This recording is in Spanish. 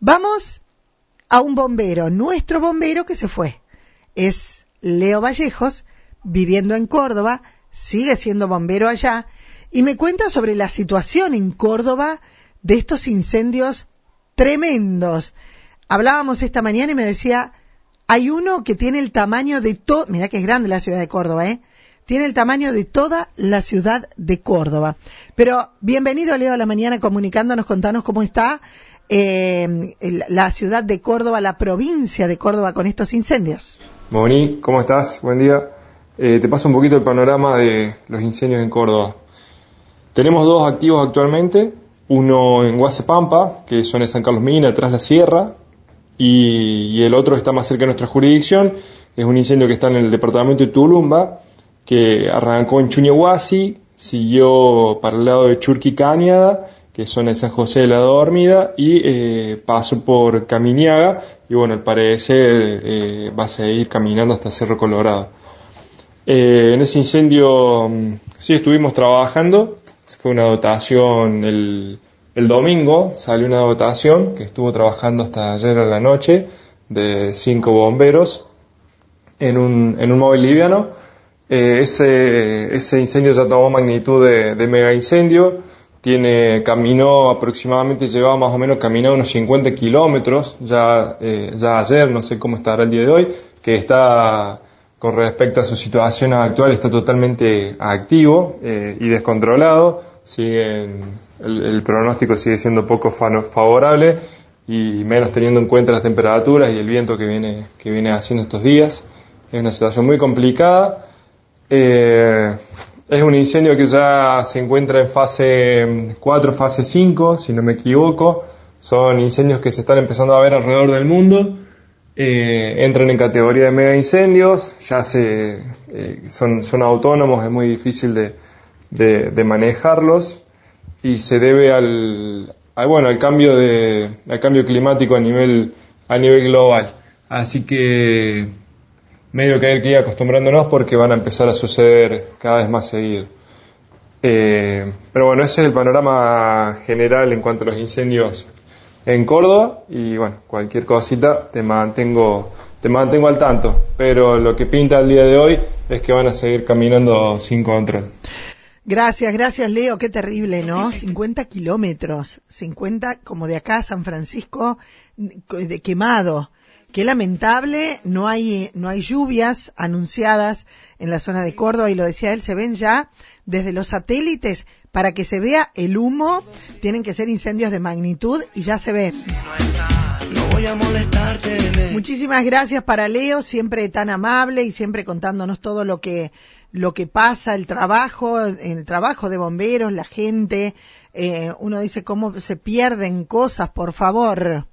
Vamos a un bombero, nuestro bombero que se fue. Es Leo Vallejos, viviendo en Córdoba, sigue siendo bombero allá, y me cuenta sobre la situación en Córdoba de estos incendios tremendos. Hablábamos esta mañana y me decía, hay uno que tiene el tamaño de todo, mira que es grande la ciudad de Córdoba, ¿eh? Tiene el tamaño de toda la ciudad de Córdoba. Pero bienvenido Leo a la mañana comunicándonos, contanos cómo está eh, la ciudad de Córdoba, la provincia de Córdoba con estos incendios. Moni, ¿cómo estás? Buen día. Eh, te paso un poquito el panorama de los incendios en Córdoba. Tenemos dos activos actualmente, uno en Guasepampa, que son en San Carlos Mina, tras la sierra, y, el otro está más cerca de nuestra jurisdicción, es un incendio que está en el departamento de Tulumba, que arrancó en Chuñehuasi, siguió para el lado de Churqui Cañada, que son en San José de la Dormida, y eh, pasó por Caminiaga, y bueno, al parecer eh, va a seguir caminando hasta Cerro Colorado. Eh, en ese incendio mm, sí estuvimos trabajando, fue una dotación el, el domingo, salió una dotación que estuvo trabajando hasta ayer a la noche de cinco bomberos en un, en un móvil liviano. Eh, ese, ese incendio ya tomó magnitud de, de mega incendio, tiene, caminó aproximadamente, llevaba más o menos caminado unos 50 kilómetros, ya, eh, ya ayer, no sé cómo estará el día de hoy, que está con respecto a su situación actual está totalmente activo eh, y descontrolado. Siguen, el, pronóstico sigue siendo poco favorable y menos teniendo en cuenta las temperaturas y el viento que viene, que viene haciendo estos días. Es una situación muy complicada. Eh, es un incendio que ya se encuentra en fase 4, fase 5, si no me equivoco. Son incendios que se están empezando a ver alrededor del mundo eh, entran en categoría de mega incendios, ya se, eh, son, autónomos, es muy difícil de, manejarlos y se debe al, bueno, al cambio de, al cambio climático a nivel, a nivel global. Así que medio que hay que ir acostumbrándonos porque van a empezar a suceder cada vez más seguido. Eh, pero bueno, ese es el panorama general en cuanto a los incendios en Córdoba y bueno, cualquier cosita te mantengo, te mantengo al tanto, pero lo que pinta el día de hoy es que van a seguir caminando sin control. Gracias, gracias Leo, qué terrible, ¿no? 50 kilómetros, 50 como de acá a San Francisco, de quemado. Qué lamentable, no hay, no hay lluvias anunciadas en la zona de Córdoba y lo decía él, se ven ya desde los satélites para que se vea el humo, tienen que ser incendios de magnitud y ya se ve. Muchísimas gracias para Leo, siempre tan amable y siempre contándonos todo lo que lo que pasa, el trabajo, el trabajo de bomberos, la gente. Eh, uno dice cómo se pierden cosas, por favor.